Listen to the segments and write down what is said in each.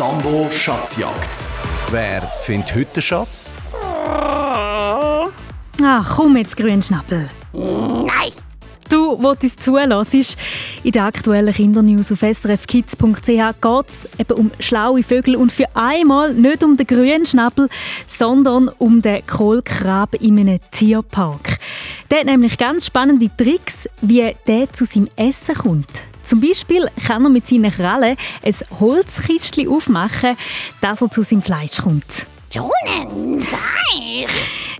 Sambo Schatzjagd. Wer findet heute den Schatz? Ach, komm jetzt, Grünschnappel. Nein! Du, wo du uns zulässt, in der aktuellen Kindernews auf srfkids.ch geht es eben um schlaue Vögel und für einmal nicht um den Grünschnabel, sondern um den Kohlkrab in einem Tierpark. Der hat nämlich ganz spannende Tricks, wie der zu seinem Essen kommt. Zum Beispiel kann er mit seinen Krallen ein Holzkistchen aufmachen, dass er zu seinem Fleisch kommt. Jonen, sei!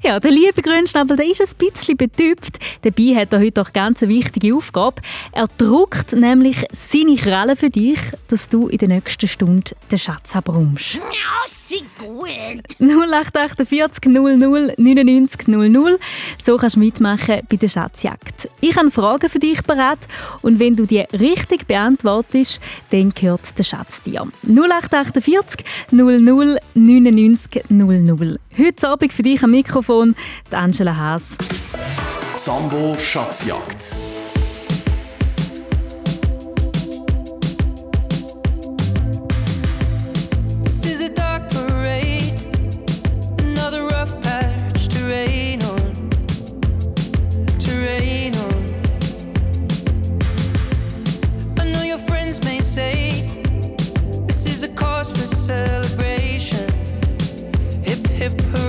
Ja, der liebe Grünschnabel, der ist ein bisschen betüpft. Dabei hat er heute auch ganz eine wichtige Aufgabe. Er druckt nämlich seine Krallen für dich, dass du in der nächsten Stunde den Schatz abrumst. Ja, sie gut! 0848 00 99 00. So kannst du mitmachen bei der Schatzjagd. Ich habe Fragen für dich bereit und wenn du die richtig beantwortest, dann gehört der Schatz dir. 0848 00 99 00. Heute Abend für dich am Mikrofon die Angela Haas. Sambo Schatzjagd. give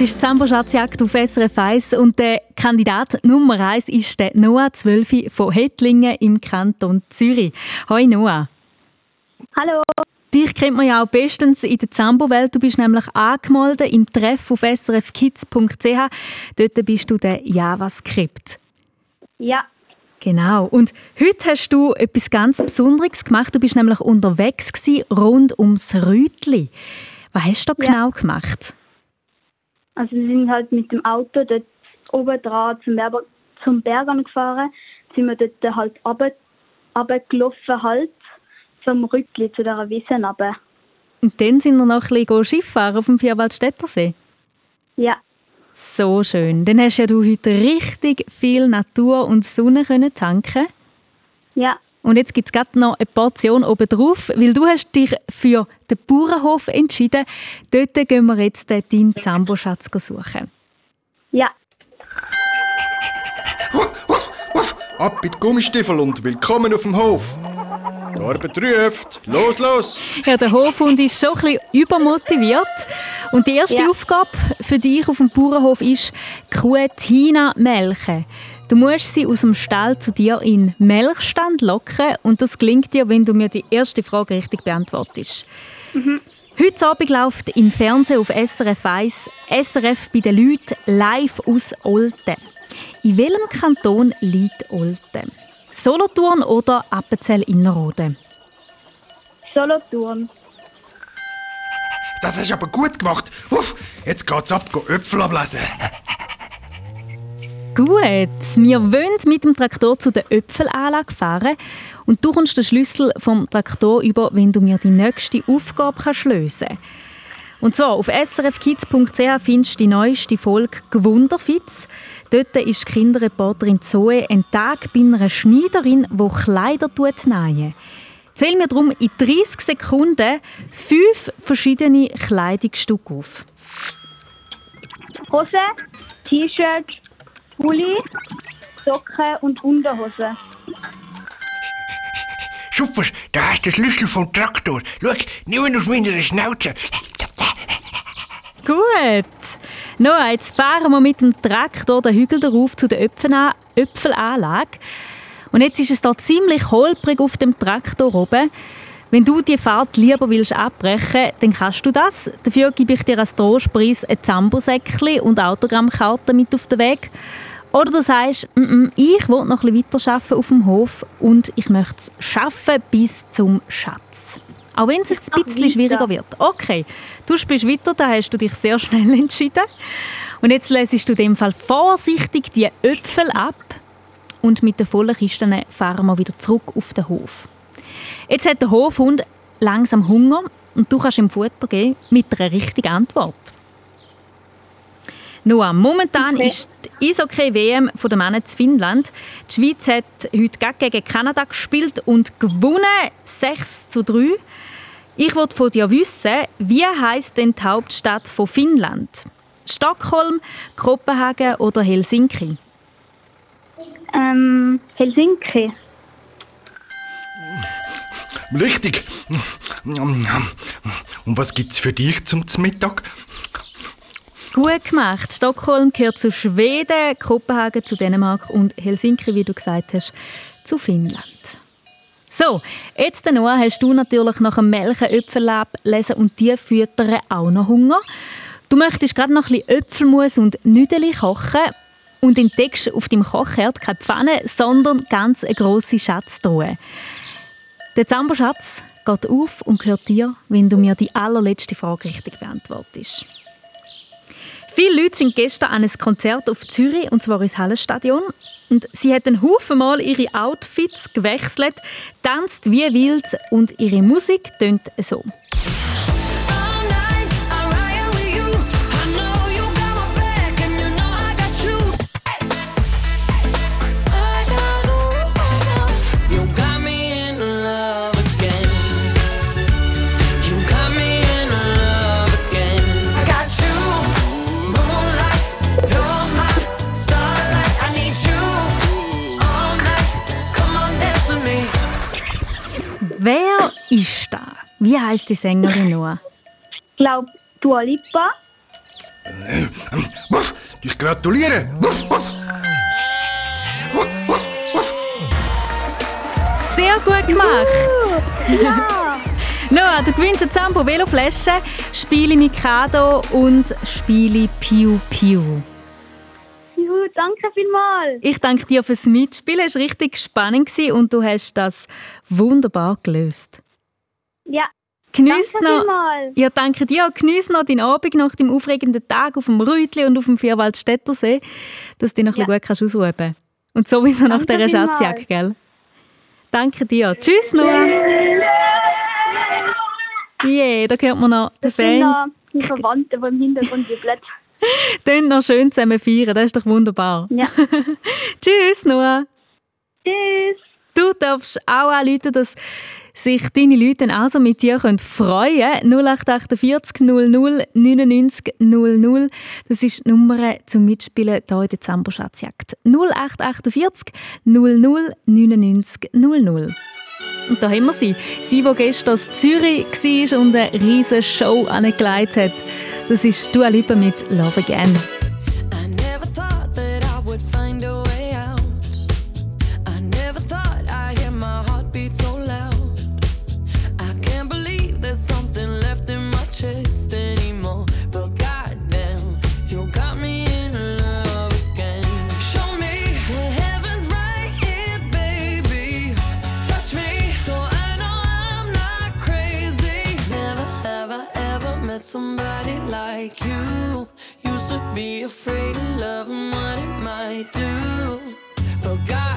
Das ist die Zambo-Schatzjagd auf SRF 1 und der Kandidat Nummer 1 ist der Noah 12 von Hettlingen im Kanton Zürich. Hoi Noah. Hallo. Dich kennt man ja auch bestens in der Zambo-Welt. Du bist nämlich angemeldet im Treff auf srfkids.ch. Dort bist du der JavaScript. Ja, Genau. Und heute hast du etwas ganz Besonderes gemacht. Du bist nämlich unterwegs gewesen, rund ums Rütli. Was hast du da Ja. genau gemacht? Also wir sind halt mit dem Auto dort oben dran zum, Berber, zum Berg gefahren. Sind wir dort halt runter, runtergelaufen halt zum Rütli, zu dieser Wiese runter. Und dann sind wir noch ein bisschen Skifahren auf dem Vierwaldstättersee. Ja, So schön. Dann hast ja du heute richtig viel Natur und Sonne können tanken. ja, Und jetzt gibt es gerade noch eine Portion obendrauf, weil du hast dich für den Bauernhof entschieden. Dort gehen wir jetzt den deinen Zambo-Schatz suchen. ja. Ab mit Gummistiefel und willkommen auf dem Hof. Die Arbeit ruft. Los, los! Ja, der Hofhund ist schon ein bisschen übermotiviert. Und die erste Ja. Aufgabe für dich auf dem Bauernhof ist, Kuh Tina melken. Du musst sie aus dem Stall zu dir in den Melkstand locken und das gelingt dir, wenn du mir die erste Frage richtig beantwortest. Heute Abend läuft im Fernsehen auf SRF 1 SRF bei den Leuten live aus Olten. In welchem Kanton liegt Olten? Solothurn oder Appenzell-Innerrhoden? Solothurn. Das hast du aber gut gemacht. Uff, jetzt geht's ab, go Äpfel ablesen. Gut, wir wollen mit dem Traktor zu der Äpfelanlage fahren und du kommst den Schlüssel vom Traktor über, wenn du mir die nächste Aufgabe kannst lösen Und zwar auf srfkids.ch findest du die neueste Folge «Gewunderfitz». Dort ist Kinderreporterin Zoe ein Tag bei einer Schneiderin, die Kleider nähen. Zähl mir darum in 30 Sekunden fünf verschiedene Kleidungsstücke auf. Hose, T-Shirt, Pulli, Socken und Unterhose. Super, da hast du den Schlüssel vom Traktor. Schau, nimm ihn aus meiner Schnauze. Gut. Noah, jetzt fahren wir mit dem Traktor den Hügel darauf zu der Äpfela- Äpfelanlage. Und jetzt ist es da ziemlich holprig auf dem Traktor oben. Wenn du die Fahrt lieber willst abbrechen, dann kannst du das. Dafür gebe ich dir als Trostpreis ein Zambosäckchen und Autogrammkarten mit auf den Weg. Oder du sagst, «Mm, mm, ich will noch ein bisschen weiterarbeiten auf dem Hof und ich möchte es schaffen bis zum Schatz. Auch wenn es ein bisschen schwieriger wird. Okay, du spielst weiter, da hast du dich sehr schnell entschieden. Und jetzt lässt du in dem Fall vorsichtig die Äpfel ab und mit den vollen Kisten fahren wir wieder zurück auf den Hof. Jetzt hat der Hofhund langsam Hunger und du kannst ihm Futter geben mit einer richtigen Antwort. Noah, momentan Okay. ist die Eishockey-WM der Männer zu Finnland. Die Schweiz hat heute gegen Kanada gespielt und gewonnen 6 zu 3. Ich wollte von dir wissen, wie heißt denn die Hauptstadt von Finnland? Stockholm, Kopenhagen oder Helsinki? Ähm, Helsinki. Richtig. Und was gibt's für dich zum Mittag? Gut gemacht. Stockholm gehört zu Schweden, Kopenhagen zu Dänemark und Helsinki, wie du gesagt hast, zu Finnland. So, jetzt Noah, hast du natürlich nach dem Melken Äpfel lesen und die füttern auch noch Hunger. Du möchtest gerade noch ein bisschen Äpfelmus und Nüdeli kochen und entdeckst auf deinem Kochherd keine Pfanne, sondern ganz eine grosse Schatztruhe. Der Zamberschatz geht auf und gehört dir, wenn du mir die allerletzte Frage richtig beantwortest. Viele Leute sind gestern an ein Konzert auf Zürich, und zwar ins Hallenstadion. Und sie hat einen Haufen Mal ihre Outfits gewechselt, tanzt wie wild und ihre Musik tönt so. Wer ist da? Wie heißt die Sängerin nur? Ich glaube, Dua Lipa. Ich gratuliere. Sehr gut gemacht. Noah, du gewinnst eine Zambo Veloflasche, Spiele Mikado und Spiele Piu Piu. Juhu, danke vielmals. Ich danke dir fürs Mitspielen. Es war richtig spannend und du hast das wunderbar gelöst. Ja. Geniess danke noch, vielmals. Ja, danke dir. Geniess noch deinen Abend nach dem aufregenden Tag auf dem Rütli und auf dem Vierwaldstättersee, dass du dich noch ja. ein bisschen gut kannst ausruhen kannst. Und sowieso danke nach dieser Schatzjagd, gell? Danke dir. Tschüss, Noah. Yeah, da hört man noch den Fan. Die Verwandten, die im Hintergrund die Blätter. Dann noch schön zusammen feiern, das ist doch wunderbar. Ja. Tschüss, Noah. Tschüss. Du darfst auch anrufen, dass sich deine Leute dann also mit dir freuen können. 0848 00 99 00. Das ist die Nummer zum Mitspielen hier in der Zamboschatzjagd. 0848 00 99 00. Und da haben wir sie. Sie, die gestern in Zürich war und eine riesige Show angelegt hat. Das ist Dua Lipa mit «Love Again». somebody like you. Used to be afraid of loving what it might do, but God.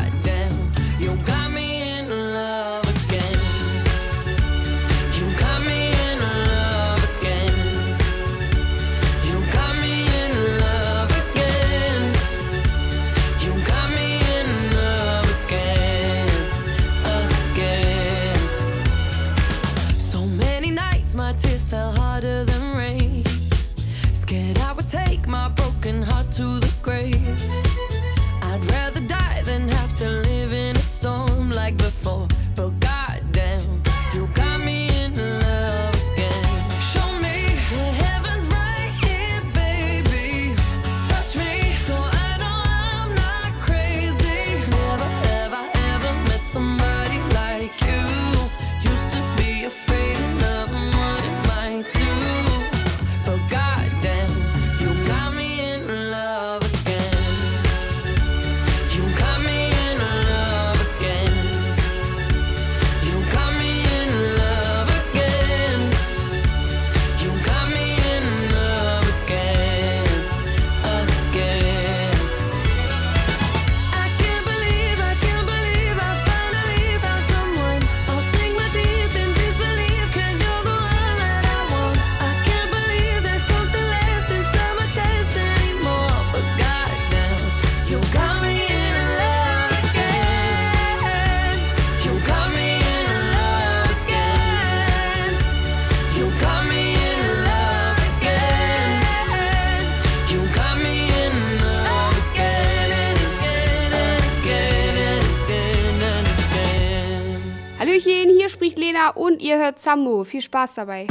Und ihr hört Sammo. Viel Spaß dabei.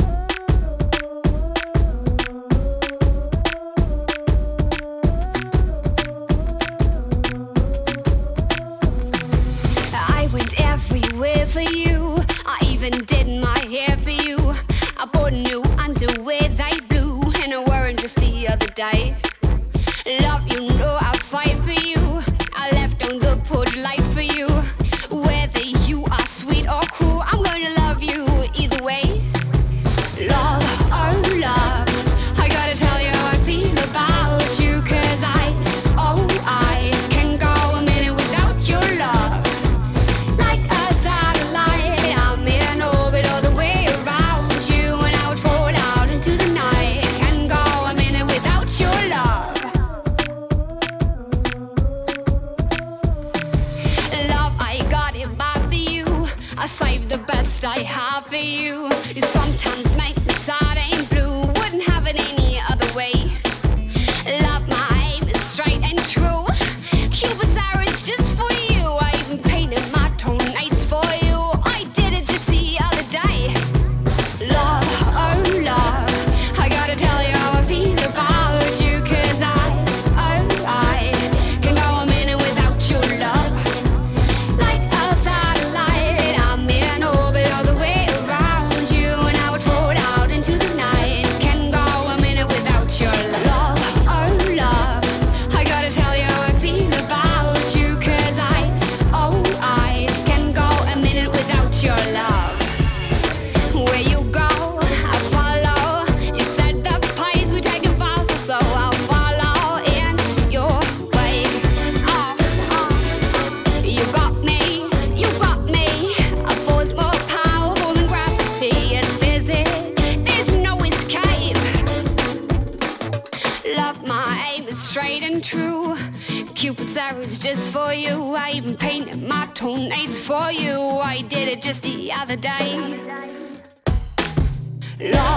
Love,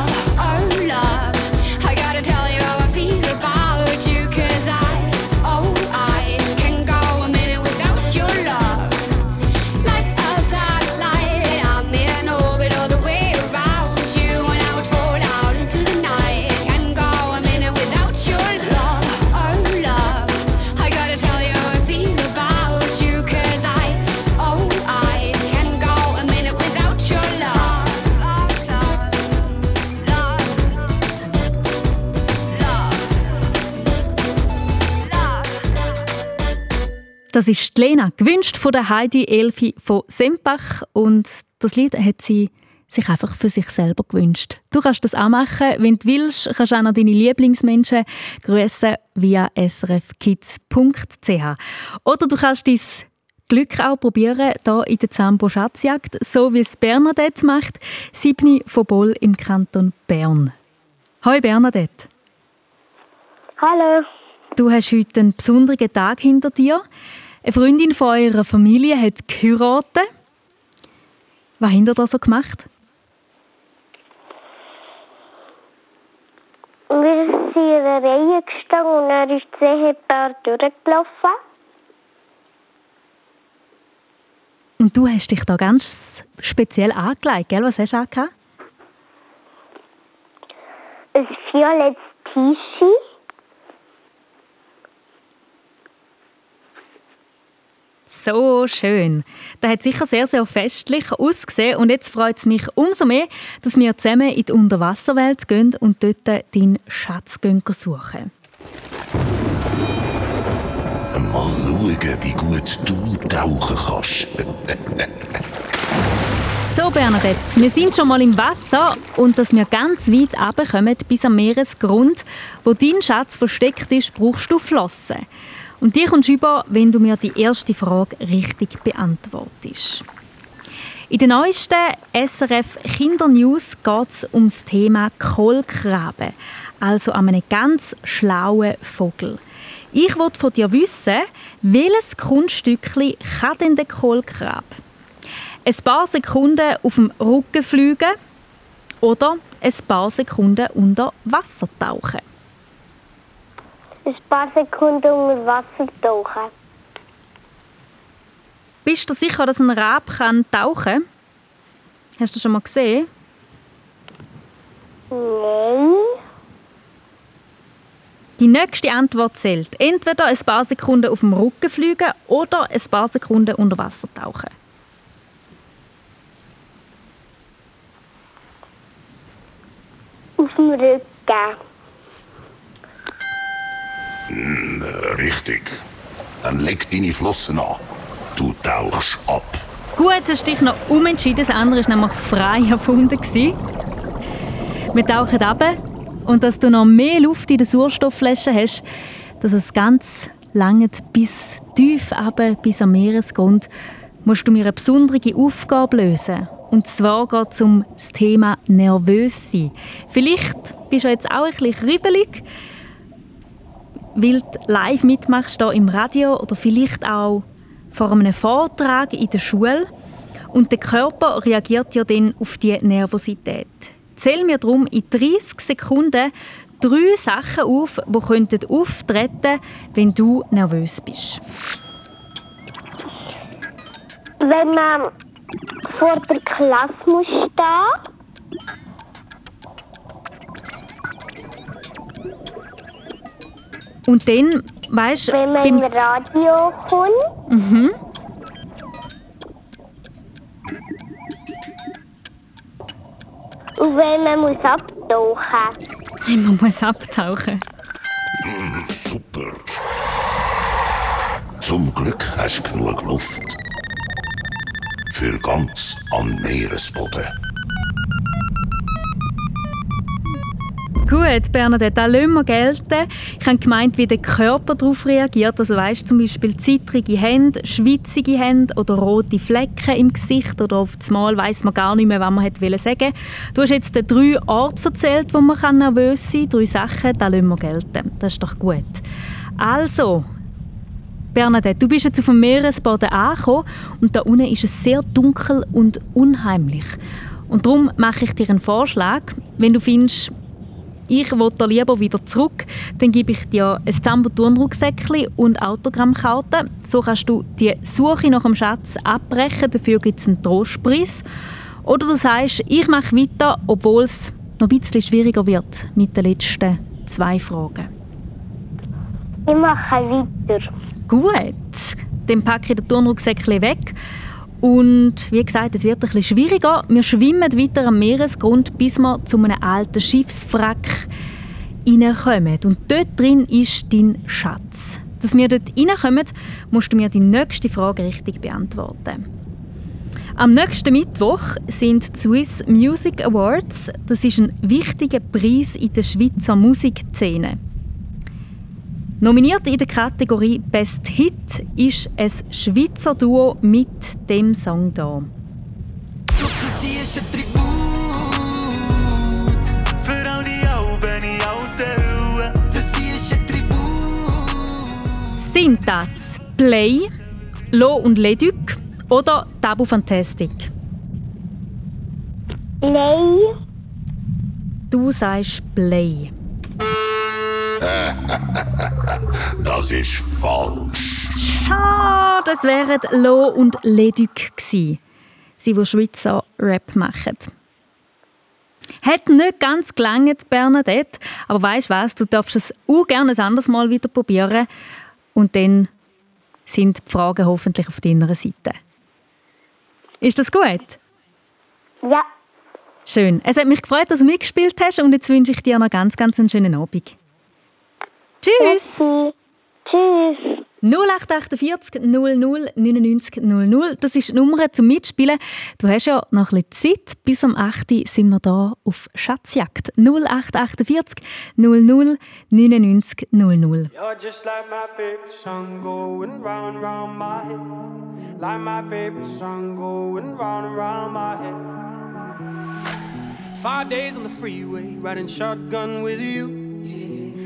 Das ist Lena, gewünscht von der Heidi Elfi von Sempach. Und das Lied hat sie sich einfach für sich selber gewünscht. Du kannst das auch machen. Wenn du willst, kannst du auch noch deine Lieblingsmenschen grüßen via srfkids.ch. Oder du kannst dein Glück auch probieren, hier in der Zambo Schatzjagd, so wie es Bernadette macht, Siebni von Boll im Kanton Bern. Hoi Bernadette. Hallo. Du hast heute einen besonderen Tag hinter dir. Eine Freundin von eurer Familie hat geheiratet. Was habt ihr da so gemacht? Wir sind in einer Reihe gestanden und er ist das Ehepaar durchgelaufen. Und du hast dich da ganz speziell angelegt, gell? Was hast du angehabt? Ein violettes T-Shirt. So schön. Das hat sicher sehr, sehr festlich ausgesehen. Und jetzt freut es mich umso mehr, dass wir zusammen in die Unterwasserwelt gehen und dort deinen Schatz suchen. Mal schauen, wie gut du tauchen kannst. So, Bernadette, wir sind schon mal im Wasser und dass wir ganz weit runterkommen bis am Meeresgrund, wo dein Schatz versteckt ist, brauchst du Flossen. Und die kommst du über, wenn du mir die erste Frage richtig beantwortest. In den neuesten SRF Kindernews geht es um das Thema Kohlkraben, also an einem ganz schlauen Vogel. Ich wollte von dir wissen, welches Kunststückchen kann denn der Kohlkrab? Ein paar Sekunden auf dem Rücken fliegen oder ein paar Sekunden unter Wasser tauchen? Ein paar Sekunden unter Wasser tauchen. Bist du sicher, dass ein Rab kann tauchen kann? Hast du das schon mal gesehen? Nein. Die nächste Antwort zählt. Entweder ein paar Sekunden auf dem Rücken fliegen oder ein paar Sekunden unter Wasser tauchen. Auf dem Rücken. Hm, richtig. Dann leg deine Flossen an. Du tauchst ab. Gut, hast dich noch umentschieden. Das andere war nämlich frei erfunden. Wir tauchen ab und dass du noch mehr Luft in der Sauerstoffflasche hast, dass es ganz lange bis tief runter, bis am Meeresgrund, musst du mir eine besondere Aufgabe lösen. Und zwar geht es um das Thema nervös sein. Vielleicht bist du jetzt auch ein bisschen kribbelig, weil du live mitmachst hier im Radio oder vielleicht auch vor einem Vortrag in der Schule. Und der Körper reagiert ja dann auf die Nervosität. Zähl mir darum in 30 Sekunden drei Sachen auf, die könnten auftreten wenn du nervös bist. Wenn man vor der Klasse muss stehen. Und dann, weißt Wenn man im Radio kommt. Mhm. Und wenn man muss abtauchen. Man muss abtauchen. Hm, super. Zum Glück hast du genug Luft. Für ganz am Meeresboden. Gut, Bernadette, das lassen wir gelten. Ich habe gemeint, wie der Körper darauf reagiert. Also weißt zum Beispiel zittrige Hände, schwitzige Hände oder rote Flecken im Gesicht oder auf das Mal weiss man gar nicht mehr, was man wollen sagen. Du hast jetzt drei Orte erzählt, wo man nervös sein kann. Drei Sachen, das lassen wir gelten. Das ist doch gut. Also, Bernadette, du bist jetzt auf dem Meeresboden angekommen und da unten ist es sehr dunkel und unheimlich. Und darum mache ich dir einen Vorschlag. Wenn du findest, ich will da lieber wieder zurück, dann gebe ich dir ein Zambo-Turnrucksäckchen und Autogrammkarten. So kannst du die Suche nach dem Schatz abbrechen, dafür gibt es einen Trostpreis. Oder du sagst, ich mache weiter, obwohl es noch ein bisschen schwieriger wird mit den letzten zwei Fragen. Ich mache weiter. Gut, dann packe ich den Turnrucksäckchen weg. Und wie gesagt, es wird bisschen schwieriger. Wir schwimmen weiter am Meeresgrund, bis wir zu einem alten Schiffswrack reinkommen. Und dort drin ist dein Schatz. Dass wir dort reinkommen, musst du mir die nächste Frage richtig beantworten. Am nächsten Mittwoch sind die Swiss Music Awards. Das ist ein wichtiger Preis in der Schweizer Musikszene. Nominiert in der Kategorie Best Hit ist ein Schweizer Duo mit dem Song da. Sie ist ein Tribut für all die Alben in alten Ruhe. Das hier ist ein Tribut. Sind das Play, Lo und Leduc oder Tabu Fantastic? Play. Du sagst Play. Das ist falsch. Schade, das wären Lo und Leduc gewesen. Sie, die Schweizer Rap machen. Hat nicht ganz gelangt, Bernadette, aber weißt was, du darfst es auch gerne ein anderes Mal wieder probieren und dann sind die Fragen hoffentlich auf deiner Seite. Ist das gut? Ja. Schön. Es hat mich gefreut, dass du mitgespielt hast und jetzt wünsche ich dir noch ganz, ganz einen schönen Abend. Tschüss! Tschüss! 0848 00 99 00. Das ist die Nummer zum Mitspielen. Du hast ja noch ein bisschen Zeit. Bis am 8. Uhr sind wir hier auf Schatzjagd. 0848 00 99 00. You're just like my favorite song going round and round my head. Like my favorite song going round and round my head. Five days on the freeway, riding shotgun with you.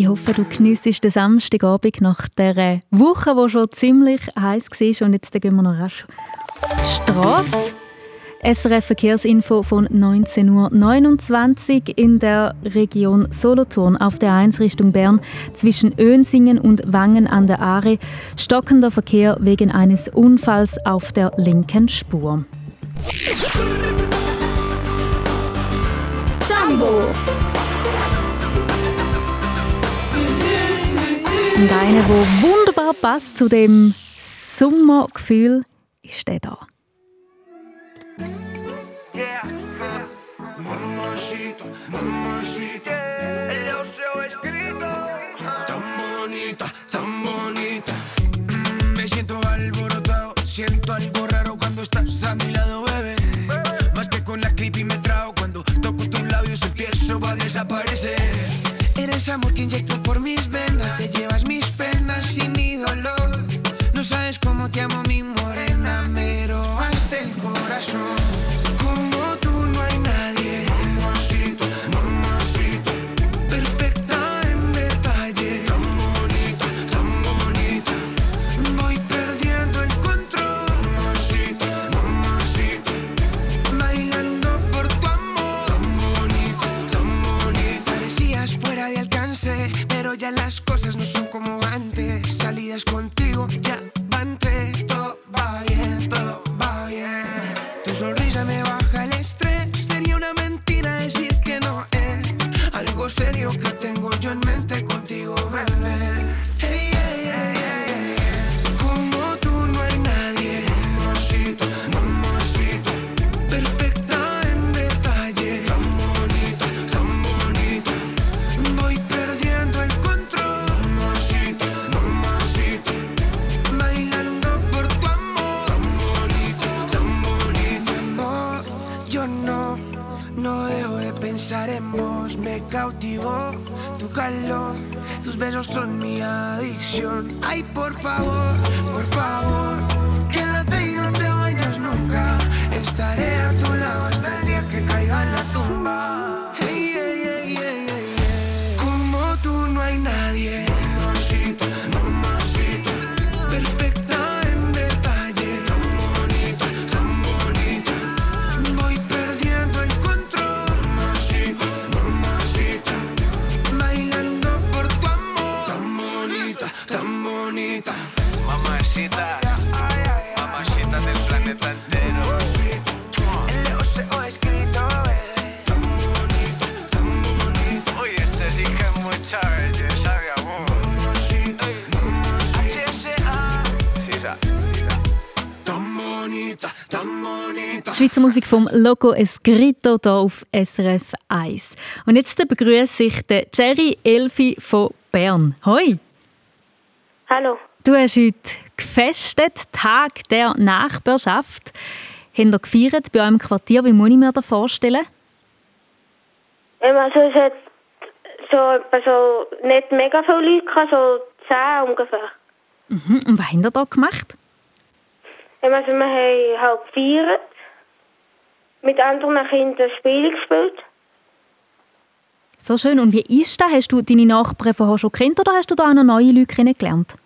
Ich hoffe, du geniessest den Samstagabend nach dieser Woche, die schon ziemlich heiß war. Und jetzt gehen wir noch rasch Strasse. SRF Verkehrsinfo von 19.29 Uhr in der Region Solothurn auf der 1 Richtung Bern zwischen Önsingen und Wangen an der Aare. Stockender Verkehr wegen eines Unfalls auf der linken Spur. Zambo. Und einer, der wunderbar passt zu dem Sommergefühl, ist der da. Tan bonita, tan bonita. Mm, me siento alborotado, siento algo raro cuando estás a mi lado, bebé. Más que con la creepy me trago cuando toco tus labios empiezo a desaparecer. Eres amor que inyecto por mis venas, te Cómo te amo, mi morena, me besos son mi adicción. Ay, por favor, por favor. Quédate y no te vayas nunca. Estaré Schweizer Musik vom Loco Escrito hier auf SRF 1. Und jetzt begrüße ich den Jerry Elfi von Bern. Hoi! Hallo. Du hast heute gefestet, Tag der Nachbarschaft. Haben ihr gefeiert bei eurem Quartier? Wie muss ich mir das vorstellen? Ähm, also es hat so, etwa so nicht mega viele Leute, gehabt, so zehn ungefähr. Mhm. Und was habt ihr da gemacht? Ähm, also wir haben halt gefeiert, mit anderen Kindern Spiele gespielt. So schön. Und wie ist das? Hast du deine Nachbarn vorher schon kennt oder hast du da auch noch neue Leute kennengelernt?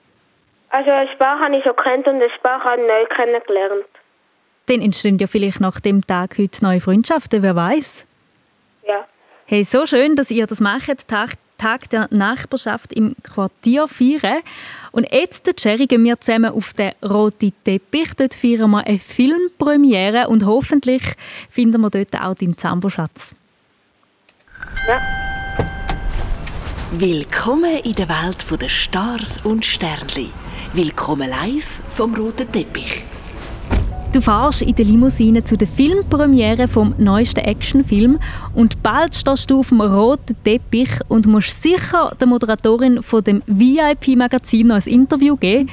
Also ein paar habe ich schon kennt und ein paar habe ich neu kennengelernt. Dann entstehen ja vielleicht nach dem Tag heute neue Freundschaften, wer weiß. Ja. Hey, so schön, dass ihr das macht, Tag, Tag der Nachbarschaft im Quartier feiern. Und jetzt, der Jerry, gehen wir zusammen auf den roten Teppich. Dort feiern wir eine Filmpremiere und hoffentlich finden wir dort auch deinen Zamboschatz. Ja. Willkommen in der Welt der Stars und Sternli. Willkommen live vom roten Teppich. Du fährst in der Limousine zu der Filmpremiere vom neuesten Actionfilm und bald stehst du auf dem roten Teppich und musst sicher der Moderatorin von dem VIP-Magazin noch ein Interview geben.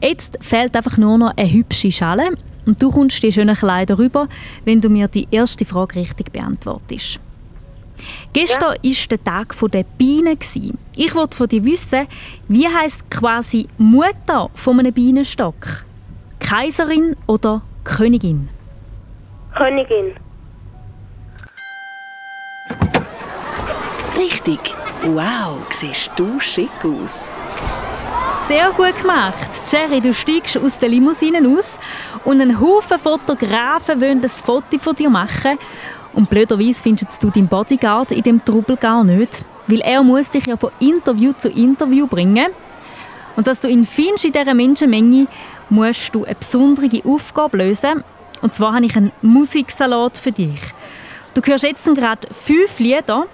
Jetzt fehlt einfach nur noch eine hübsche Schale und du kommst die schönen Kleider rüber, wenn du mir die erste Frage richtig beantwortest. Gestern war der Tag der Bienen. Ich wollte von dir wissen, wie heisst quasi Mutter von einem Bienenstock? Kaiserin oder Königin? Königin. Richtig, Wow, siehst du schick aus. Sehr gut gemacht. Jerry, du steigst aus der Limousine aus und ein Haufen Fotografen wollen ein Foto von dir machen. Und blöderweise findest du deinen Bodyguard in dem Trubel gar nicht, weil er muss dich ja von Interview zu Interview bringen. Und dass du ihn findest in dieser Menschenmenge, musst du eine besondere Aufgabe lösen. Und zwar habe ich einen Musiksalat für dich. Du hörst jetzt gerade fünf Lieder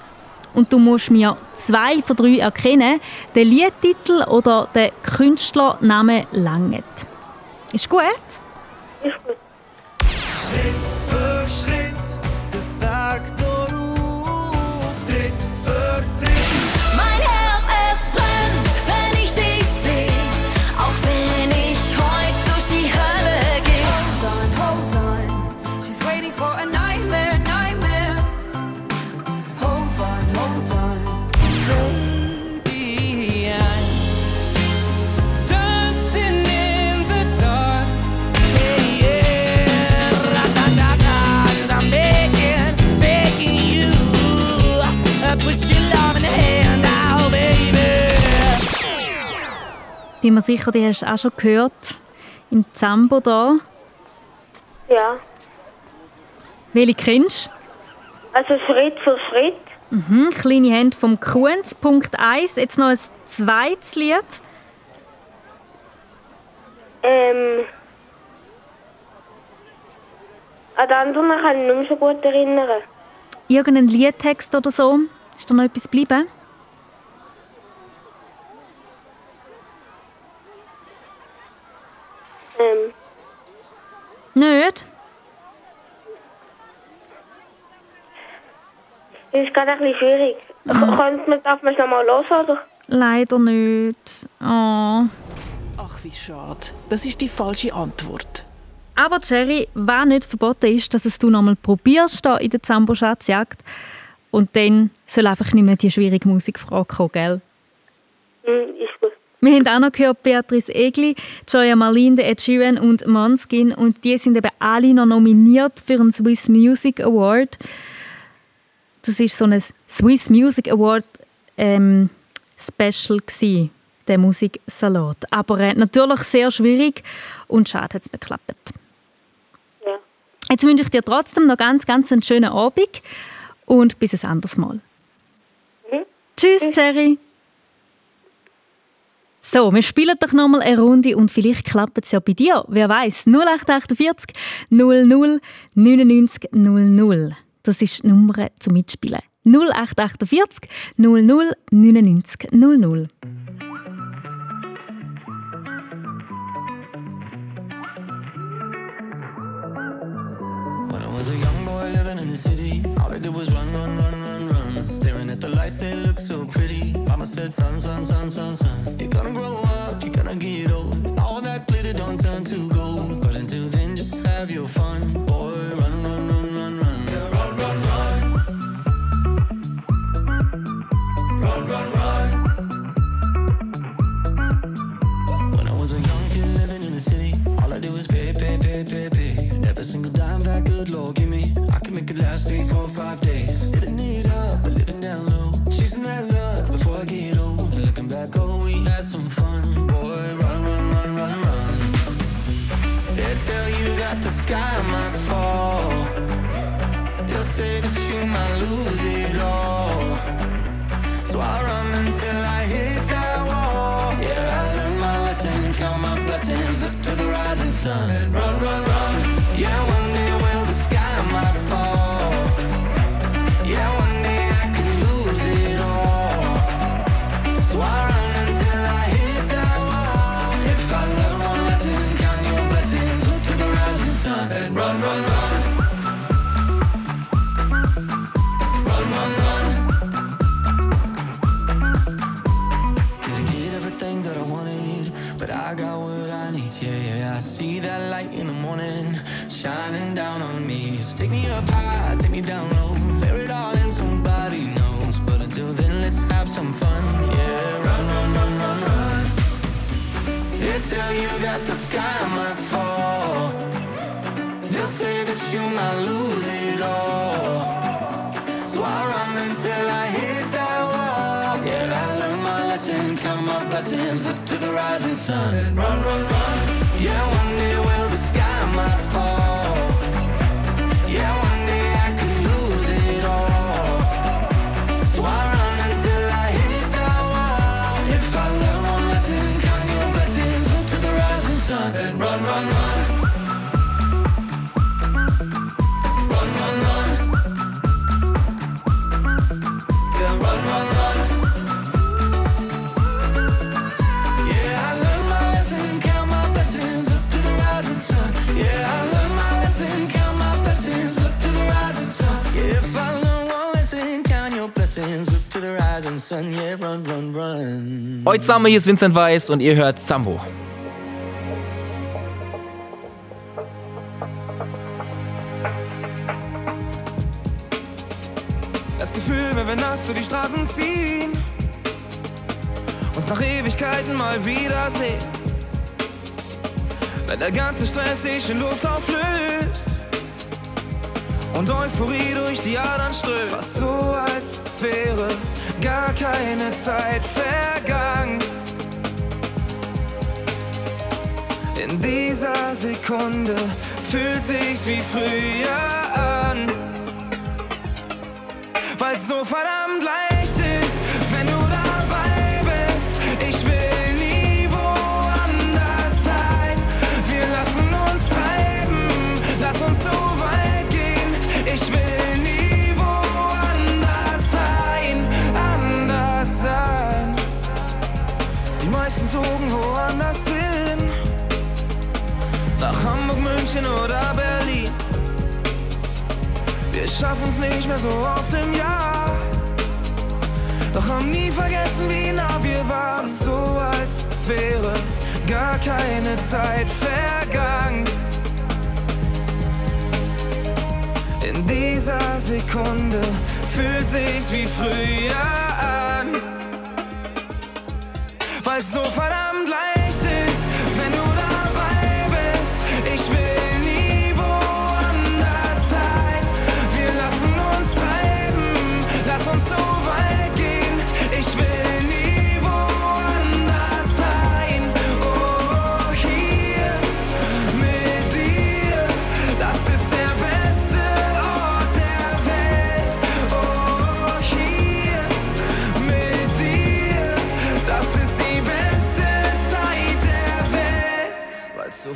und du musst mir zwei von drei erkennen. Den Liedtitel oder den Künstlernamen langet. Ist gut? Ist gut. Die mir sicher, die hast du auch schon gehört. Im Zambo da. Ja. Welche kennst Also Schritt für Schritt. du? Mhm, kleine Hände vom Kunz. Punkt 1. Jetzt noch ein zweites Lied. Ähm. An die anderen kann ich nicht mehr so gut erinnern. Irgendein Liedtext oder so. Ist da noch etwas geblieben? Ähm. Nicht? Das ist gerade ein bisschen schwierig. Mhm. Könnte man, darf man es nochmal hören, oder? Leider nicht. Oh. Ach, wie schade. Das ist die falsche Antwort. Aber Jerry, was nicht verboten ist, dass es du nochmal probierst da in der Zambo-Schatzjagd. Und dann soll einfach nicht mehr die schwierige Musikfrage kommen, gell? Hm, ist. Wir haben auch noch gehört Beatrice Egli, Joya Marlin, Ed Sheeran und Måneskin und die sind eben alle noch nominiert für einen Swiss Music Award. Das ist so ein Swiss Music Award ähm, Special gsi, der Musiksalat. Aber äh, natürlich sehr schwierig und schade hat es nicht geklappt. Ja. Jetzt wünsche ich dir trotzdem noch ganz, ganz einen schönen Abend und bis ein anderes Mal. Mhm. Tschüss, Jerry. So, wir spielen doch noch mal eine Runde und vielleicht klappt es ja bei dir. Wer weiß? 0848 00 99 00. Das ist die Nummer zum Mitspielen. 0848 00 99 00. When I was a young boy living in the city, all I did was run, run, run, run, run. Staring at the lights, they look so pretty. Said, son, son, son, son, son. You're gonna grow up, you're gonna get old. All that glitter don't turn to gold. But until then, just have your fun. Sky might fall. They'll say that you might lose it all. So I run until I hit that wall. Yeah, I learned my lesson, count my blessings up to the rising sun. Run, run, run. Yeah, I'll run until I hit that wall. Yeah, I learned my lesson, count my blessings up to the rising sun. Run, run, run. Yeah, one day well the sky might fall. Heute zusammen, hier ist Vincent Weiss und ihr hört Sambo. Das Gefühl, wenn wir nachts durch die Straßen ziehen, uns nach Ewigkeiten mal wiedersehen. Wenn der ganze Stress sich in Luft auflöst und Euphorie durch die Adern strömt. Fast so, als wäre gar keine Zeit vergangen. In dieser Sekunde fühlt sich's wie früher an. Weil's so verdammt leicht München oder Berlin. Wir schaffen's nicht mehr so oft im Jahr. Doch haben nie vergessen, wie nah wir waren. So, als wäre gar keine Zeit vergangen. In dieser Sekunde fühlt sich's wie früher an. Weil's so verdammt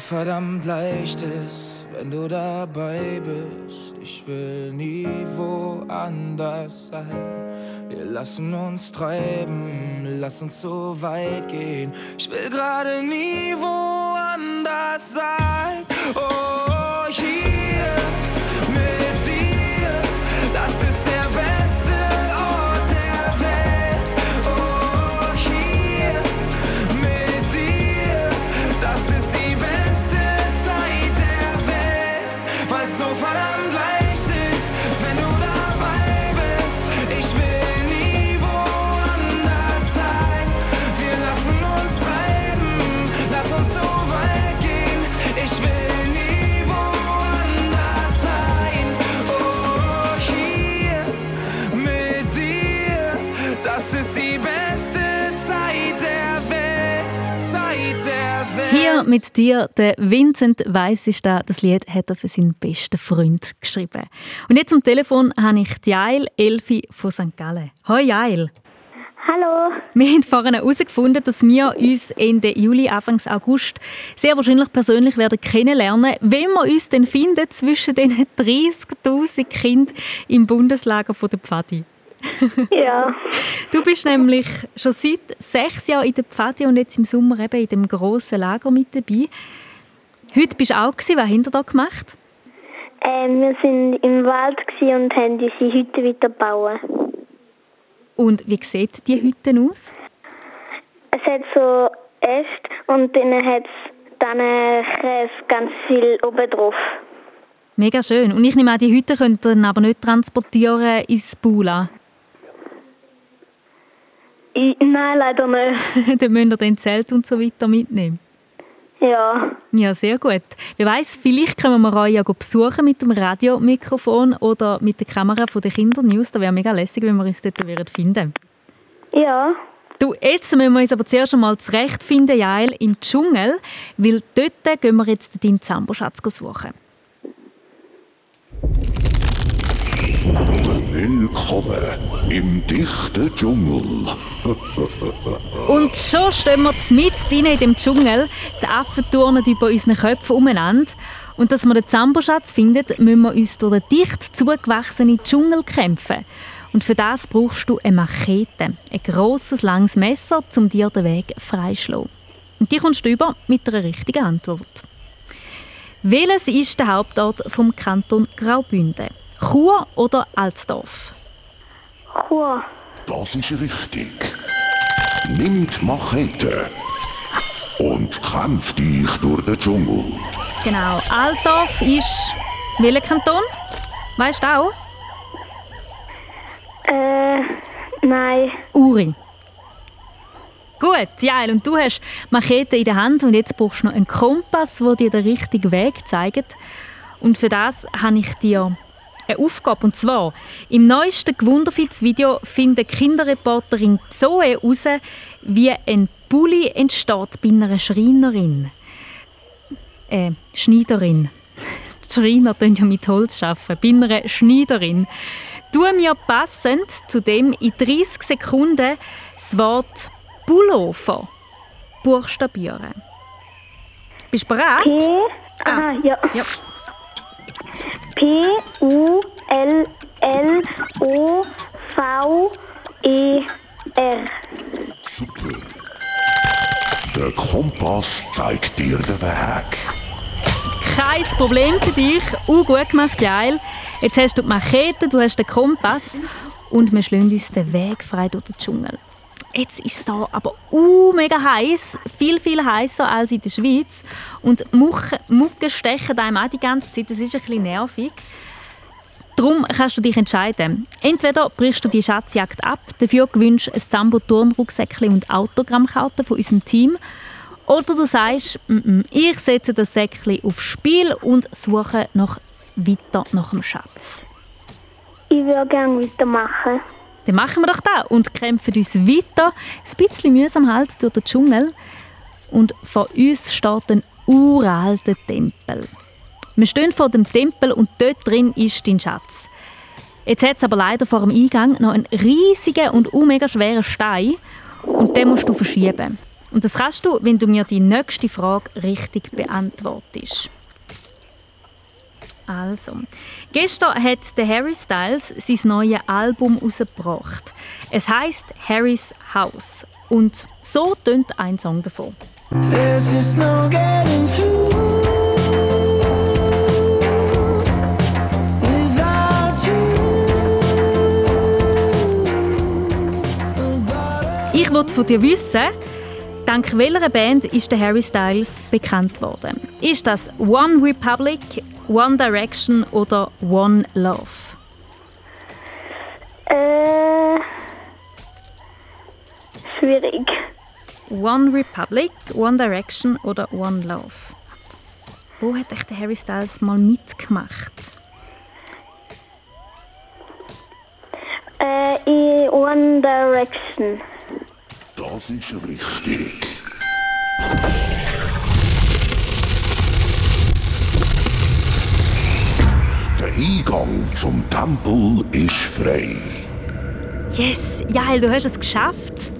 verdammt leicht ist, wenn du dabei bist. Ich will nie woanders sein. Wir lassen uns treiben, lass uns so weit gehen. Ich will gerade nie woanders sein. Oh, hier mit dir, der Vincent Weiss ist da. Das Lied hat er für seinen besten Freund geschrieben. Und jetzt am Telefon habe ich die Jael Elfi von St. Gallen. Hoi Jael. Hallo. Wir haben vorhin herausgefunden, dass wir uns Ende Juli, Anfang August sehr wahrscheinlich persönlich werden kennenlernen, wenn wir uns dann finden zwischen den 30'000 Kindern im Bundeslager von der Pfadi. Ja. Du bist nämlich schon seit sechs Jahren in der Pfadi und jetzt im Sommer eben in dem grossen Lager mit dabei. Heute bist du auch gewesen. Was habt ihr da gemacht? Ähm, wir sind im Wald und haben unsere Hütte wieder bauen. Und wie sieht die Hütte aus? Es hat so Äste und dann hat es dann Käse ganz viel oben drauf. Mega schön. Und ich nehme an, die Hütte könnt ihr dann aber nicht transportieren ins Bula. Nein, leider nicht. dann müsst ihr den Zelt und so weiter mitnehmen. Ja. Ja, sehr gut. Wer weiß, vielleicht können wir euch ja besuchen mit dem Radiomikrofon oder mit der Kamera von der Kindernews. Das wäre mega lässig, wenn wir uns dort würden finden Ja. Du, jetzt müssen wir uns aber zuerst einmal zurechtfinden, Jael, im Dschungel, weil dort gehen wir jetzt deinen Zamboschatz suchen. Willkommen im dichten Dschungel. Und schon stehen wir mitten in dem Dschungel. Die Affen turnen über unseren Köpfen umeinander. Und dass wir den Zamboschatz finden, müssen wir uns durch den dicht zugewachsenen Dschungel kämpfen. Und für das brauchst du eine Machete, ein grosses, langes Messer, um dir den Weg freizuschlagen. Und die kommst du über mit einer richtigen Antwort. Welches ist der Hauptort vom Kanton Graubünden? Chur oder Altdorf? Chur. Das ist richtig. Nimm die Machete und kämpf dich durch den Dschungel. Genau, Altdorf ist welcher Kanton? Weißt du auch? Äh, nein. Uri. Gut, Jael, und du hast Machete in der Hand und jetzt brauchst du noch einen Kompass, der dir den richtigen Weg zeigt. Und für das habe ich dir eine Aufgabe. Und zwar, im neuesten Gewunderfitz-Video findet Kinderreporterin Zoe heraus, wie ein Pulli entsteht bei einer Schreinerin. Äh, Schneiderin. Die Schreiner tun ja mit Holz arbeiten. Bei einer Schneiderin. Tu mir passend zu dem in 30 Sekunden das Wort Pullover buchstabieren. Bist du bereit? P. Aha, ja. ja. P. U. L. L. O. V. E. R. Super. Der Kompass zeigt dir den Weg. Kein Problem für dich. Uh, gut gemacht, Jael. Jetzt hast du die Machete, du hast den Kompass und wir schlagen uns den Weg frei durch den Dschungel. Jetzt ist es aber uh, mega heiß, viel, viel heißer als in der Schweiz. Und Mucken stechen einem auch die ganze Zeit, das ist ein bisschen nervig. Darum kannst du dich entscheiden. Entweder brichst du die Schatzjagd ab, dafür gewünscht ein zambo turnrucksäckchen und Autogrammkarten von unserem Team. Oder du sagst, mm -mm, ich setze das Säckchen aufs Spiel und suche noch weiter nach dem Schatz. Ich würde gerne weitermachen. Dann machen wir doch das und kämpfen uns weiter. Ein bisschen mühsam halt durch den Dschungel. Und vor uns steht ein uralter Tempel. Wir stehen vor dem Tempel und dort drin ist dein Schatz. Jetzt hat es aber leider vor dem Eingang noch einen riesigen und mega schweren Stein und den musst du verschieben. Und das kannst du, wenn du mir die nächste Frage richtig beantwortest. Also, gestern hat der Harry Styles sein neues Album herausgebracht. Es heißt Harry's House und so tönt ein Song davon. There's just no getting through Ich wollte von dir wissen, dank welcher Band ist der Harry Styles bekannt worden? Ist das One Republic, One Direction oder One Love? Äh. Schwierig. One Republic, One Direction oder One Love? Wo hat echt der Harry Styles mal mitgemacht? Äh, in One Direction. Das ist richtig. Der Eingang zum Tempel ist frei. Yes, Jael, du hast es geschafft.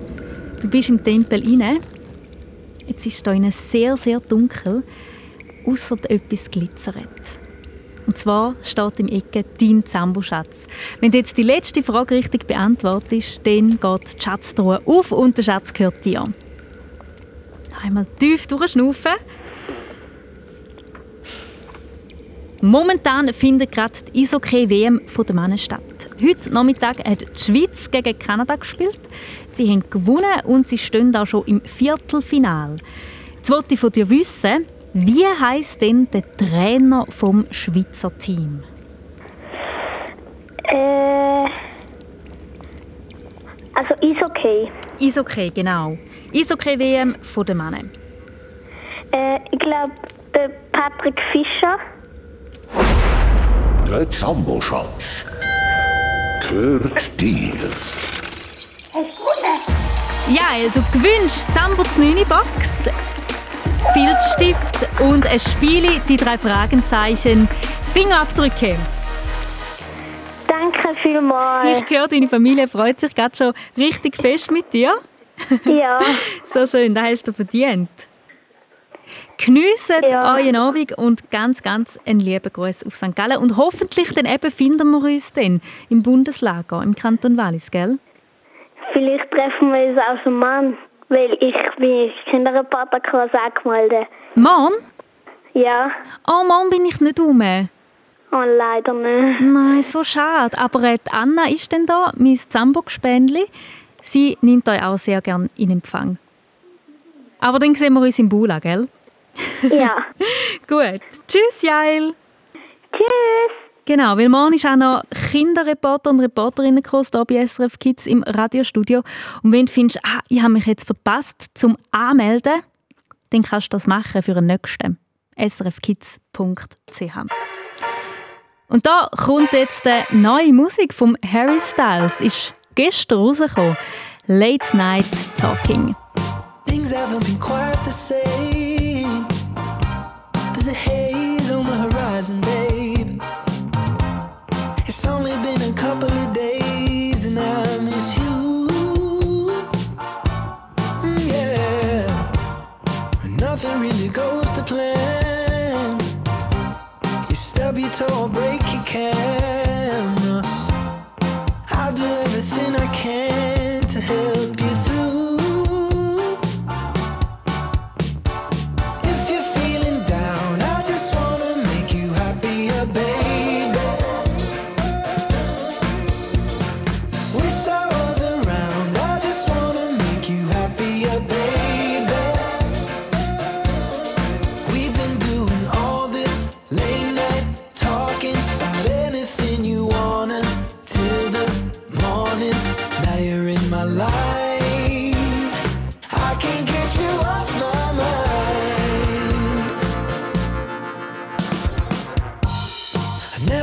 Du bist im Tempel rein. Jetzt ist es sehr, sehr dunkel, außer etwas glitzert. Und zwar steht im Ecke dein Zamboschatz. Wenn du jetzt die letzte Frage richtig beantwortest, dann geht die Schatztruhe auf und der Schatz gehört dir. Einmal tief durchschnaufen. Momentan findet gerade die Eishockey-WM der Männer statt. Heute Nachmittag hat die Schweiz gegen Kanada gespielt. Sie haben gewonnen und sie stehen auch schon im Viertelfinal. Jetzt wollte ich von dir wissen, wie heißt denn der Trainer vom Schweizer Team? Äh. Also ist okay. Eishockey, genau. Eishockey-WM der Männer. Äh, ich glaube, der Patrick Fischer. Der Zamboschatz gehört dir. Hast du gewonnen? Ja, du gewinnst Zambo 9 Box, Filzstift und ein Spiel, die drei Fragenzeichen, Fingerabdrücke. Danke vielmals. Ich höre, deine Familie freut sich gerade schon richtig fest mit dir. Ja. so schön, das hast du verdient. Geniessen euren Abend und ganz, ganz einen lieben Gruß auf St. Gallen. Und hoffentlich dann eben finden wir uns dann im Bundeslager, im Kanton Wallis, gell? Vielleicht treffen wir uns auch schon Mann, weil ich bin Kinderreporterkurs angemeldet. Morgen? Ja. Oh, morgen bin ich nicht rum. Oh, leider nicht. Nein, so schade. Aber äh, die Anna ist denn da, mein Zambo-Gespendli. Sie nimmt euch auch sehr gern in Empfang. Aber dann sehen wir uns im Bula, gell? Ja. Gut. Tschüss, Jael. Tschüss. Genau, weil morgen ist auch noch Kinderreporter und Reporterinnenkurs hier bei SRF Kids im Radiostudio. Und wenn du findest, ah, ich habe mich jetzt verpasst zum Anmelden, dann kannst du das machen für den nächsten. srfkids.ch Und da kommt jetzt die neue Musik von Harry Styles. Ist gestern rausgekommen. Late Night Talking. Things haven't been quite the same. There's a haze on the horizon, babe. Nothing really goes to plan. You stub your toe or break your camera.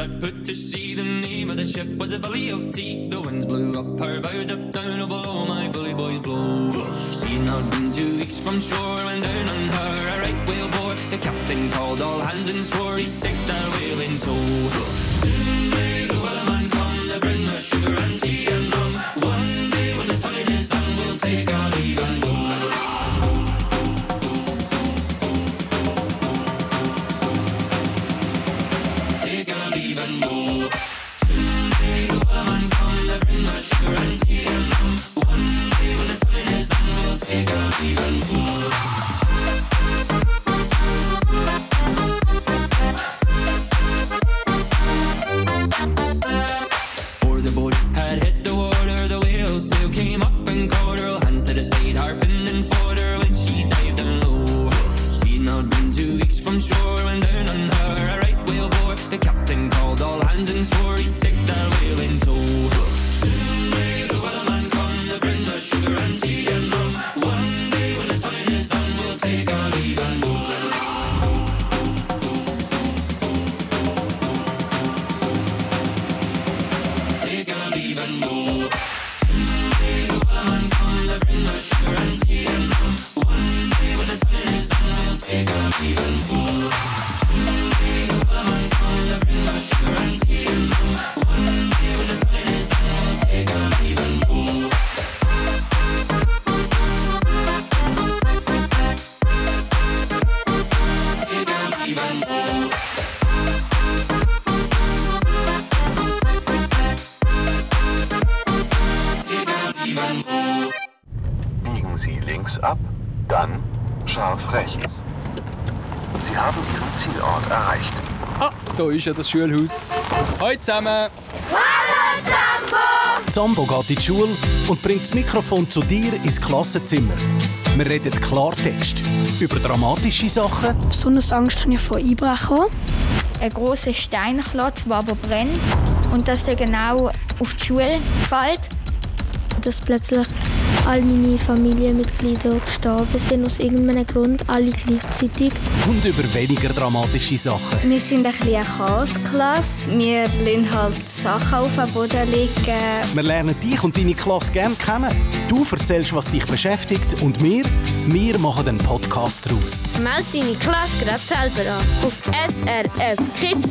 that put to sea. The name of the ship was a Billy of Tea. The winds blew up her bow, up down, oh below my bully boys blow. She had not been two weeks from shore when down links ab, dann scharf rechts. Sie haben Ihren Zielort erreicht. Ah, da ist ja das Schulhaus. Hallo zusammen! Sambo geht in die Schule und bringt das Mikrofon zu dir ins Klassenzimmer. Wir reden Klartext über dramatische Sachen, Besonders Angst habe ich vor Einbrechen. Ein großer Steinklotz, der aber brennt. Und dass er genau auf die Schule fällt. dass plötzlich all meine Familienmitglieder gestorben sind aus irgendeinem Grund, alle gleichzeitig. und über weniger dramatische Sachen. Wir sind ein bisschen eine Chaosklasse. Wir lassen halt Sachen auf dem Boden liegen. Wir lernen dich und deine Klasse gerne kennen. Du erzählst, was dich beschäftigt und wir, wir machen einen Podcast daraus. Meld deine Klasse gerade selber an auf srfkids.ch.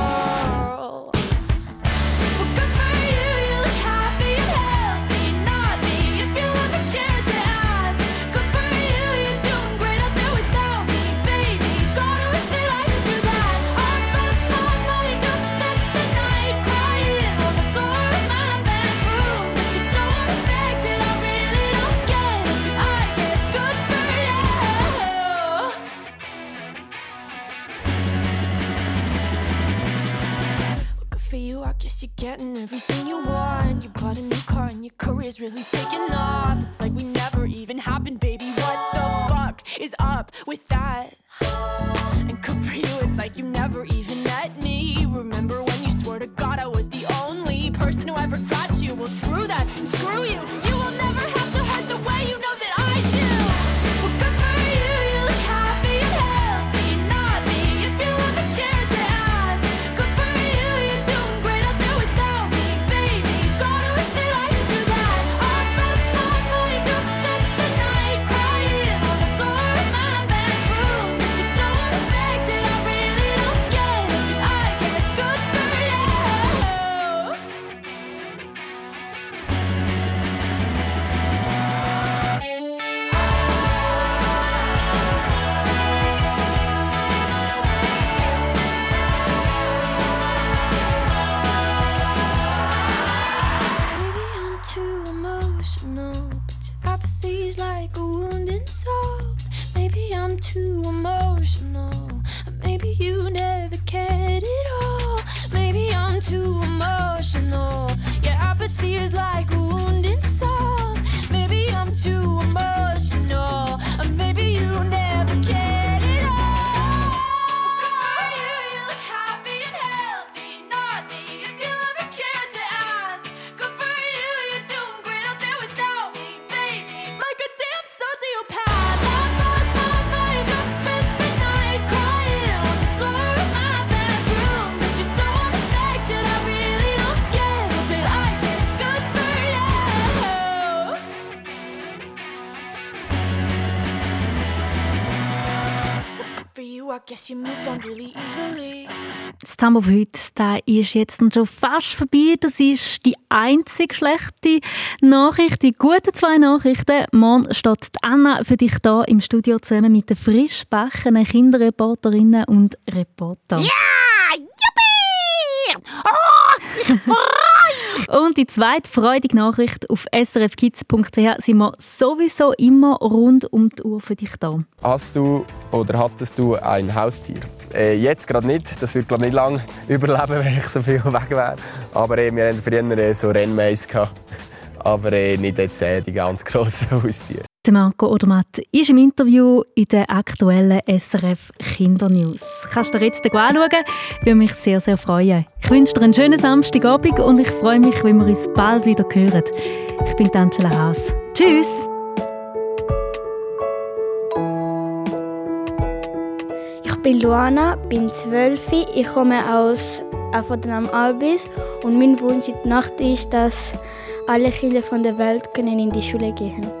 Really taking guess you moved on really easily. Das Thema von heute das ist jetzt schon fast vorbei. Das ist die einzige schlechte Nachricht. Die guten zwei Nachrichten. Morgen steht die Anna für dich da im Studio zusammen mit den frisch gebackenen Kinderreporterinnen und Reportern. Ja, yippie! Oh, ich Und die zweite freudige Nachricht auf srfkids.ch sind wir sowieso immer rund um die Uhr für dich da. Hast du oder hattest du ein Haustier? Äh, jetzt gerade nicht. Das wird glaube nicht lange überleben, wenn ich so viel weg wäre. Aber äh, wir hatten früher äh, so Rennmais. Aber äh, nicht jetzt äh, die ganz grossen Haustiere. Der Marco Odermatt ist im Interview in der aktuellen SRF Kindernews. Kannst du dir jetzt anschauen? Würde mich sehr, sehr freuen. Ich wünsche dir einen schönen Samstagabend und ich freue mich, wenn wir uns bald wieder hören. Ich bin Angela Haas. Tschüss! Ich bin Luana, bin 12, ich komme aus Afrodinam Albis und mein Wunsch in der Nacht ist, dass alle Kinder von der Welt können in die Schule gehen